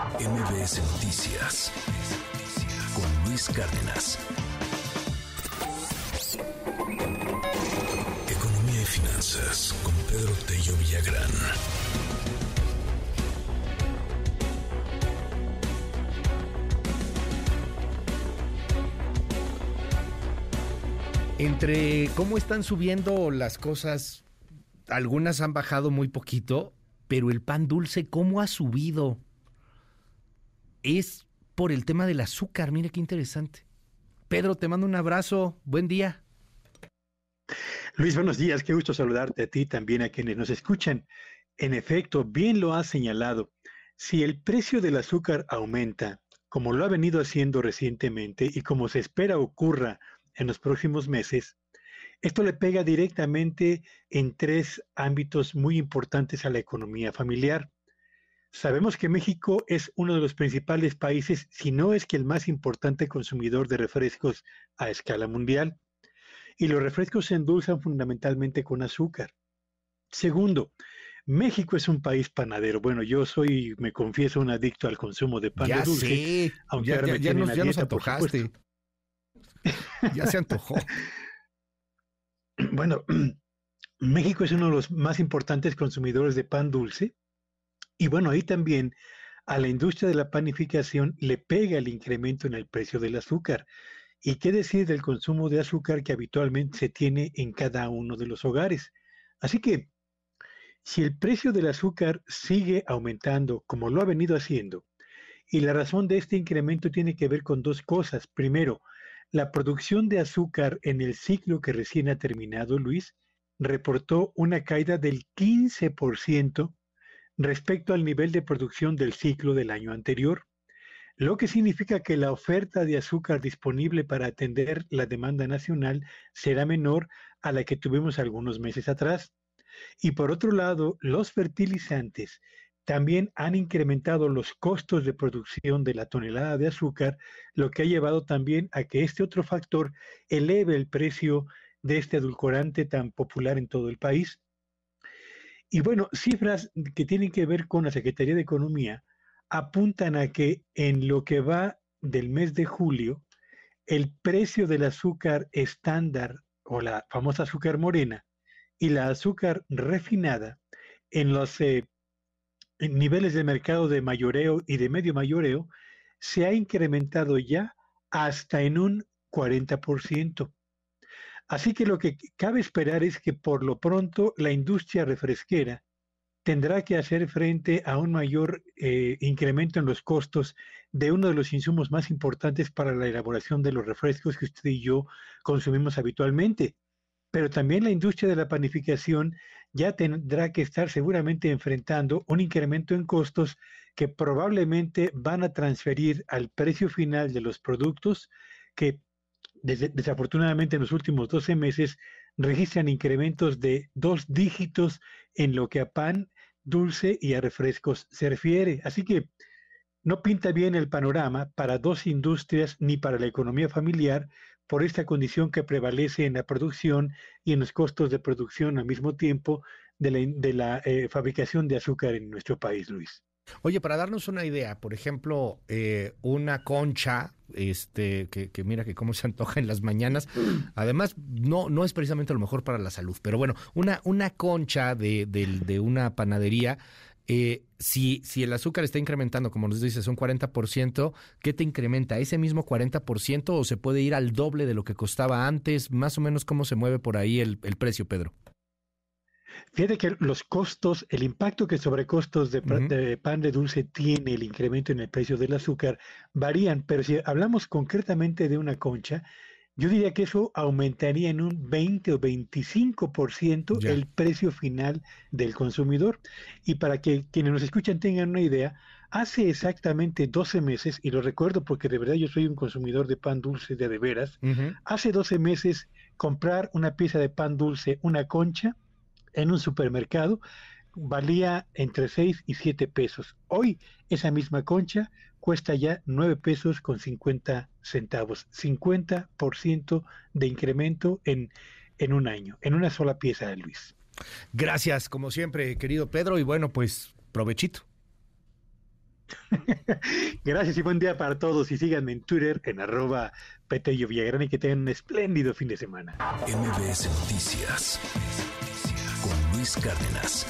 MBS Noticias con Luis Cárdenas. Economía y finanzas con Pedro Tello Villagrán. Entre cómo están subiendo las cosas, algunas han bajado muy poquito, pero el pan dulce, ¿cómo ha subido? Es por el tema del azúcar, mire qué interesante. Pedro, te mando un abrazo, buen día. Luis, buenos días, qué gusto saludarte a ti también a quienes nos escuchan. En efecto, bien lo has señalado, si el precio del azúcar aumenta, como lo ha venido haciendo recientemente y como se espera ocurra en los próximos meses, esto le pega directamente en tres ámbitos muy importantes a la economía familiar. Sabemos que México es uno de los principales países, si no es que el más importante consumidor de refrescos a escala mundial. Y los refrescos se endulzan fundamentalmente con azúcar. Segundo, México es un país panadero. Bueno, yo soy, me confieso, un adicto al consumo de pan ya de dulce. Sé. Aunque ya, ahora ya, me ya nos, ya nos dieta, por antojaste. ya se antojó. Bueno, México es uno de los más importantes consumidores de pan dulce. Y bueno, ahí también a la industria de la panificación le pega el incremento en el precio del azúcar. ¿Y qué decir del consumo de azúcar que habitualmente se tiene en cada uno de los hogares? Así que, si el precio del azúcar sigue aumentando como lo ha venido haciendo, y la razón de este incremento tiene que ver con dos cosas. Primero, la producción de azúcar en el ciclo que recién ha terminado, Luis, reportó una caída del 15% respecto al nivel de producción del ciclo del año anterior, lo que significa que la oferta de azúcar disponible para atender la demanda nacional será menor a la que tuvimos algunos meses atrás. Y por otro lado, los fertilizantes también han incrementado los costos de producción de la tonelada de azúcar, lo que ha llevado también a que este otro factor eleve el precio de este edulcorante tan popular en todo el país. Y bueno, cifras que tienen que ver con la Secretaría de Economía apuntan a que en lo que va del mes de julio, el precio del azúcar estándar o la famosa azúcar morena y la azúcar refinada en los eh, niveles de mercado de mayoreo y de medio mayoreo se ha incrementado ya hasta en un 40%. Así que lo que cabe esperar es que por lo pronto la industria refresquera tendrá que hacer frente a un mayor eh, incremento en los costos de uno de los insumos más importantes para la elaboración de los refrescos que usted y yo consumimos habitualmente. Pero también la industria de la panificación ya tendrá que estar seguramente enfrentando un incremento en costos que probablemente van a transferir al precio final de los productos que desafortunadamente en los últimos 12 meses registran incrementos de dos dígitos en lo que a pan dulce y a refrescos se refiere. Así que no pinta bien el panorama para dos industrias ni para la economía familiar por esta condición que prevalece en la producción y en los costos de producción al mismo tiempo de la, eh, fabricación de azúcar en nuestro país, Luis. Oye, para darnos una idea, por ejemplo, eh, una concha, este, que, que, mira que cómo se antoja en las mañanas, además no, no es precisamente lo mejor para la salud, pero bueno, una, una concha de, de, una panadería, eh, si, si el azúcar está incrementando, como nos dices, un 40%, ¿qué te incrementa? ¿Ese mismo 40% o se puede ir al doble de lo que costaba antes? Más o menos, ¿cómo se mueve por ahí el, el precio, Pedro? Fíjate que los costos, el impacto que sobre costos de, uh -huh. de, pan de dulce tiene el incremento en el precio del azúcar varían, pero si hablamos concretamente de una concha, yo diría que eso aumentaría en un 20 o 25% ya. el precio final del consumidor. Y para que quienes nos escuchan tengan una idea, hace exactamente 12 meses, y lo recuerdo porque de verdad yo soy un consumidor de pan dulce de de veras, uh -huh. hace 12 meses comprar una pieza de pan dulce, una concha, en un supermercado valía entre 6 y 7 pesos. Hoy esa misma concha cuesta ya 9 pesos con 50 centavos. 50% de incremento en, en un año, en una sola pieza, Luis. Gracias, como siempre, querido Pedro, y bueno, pues provechito. Gracias y buen día para todos y síganme en Twitter en arroba Petello Villagrán y que tengan un espléndido fin de semana. MBS Noticias Luis Cárdenas.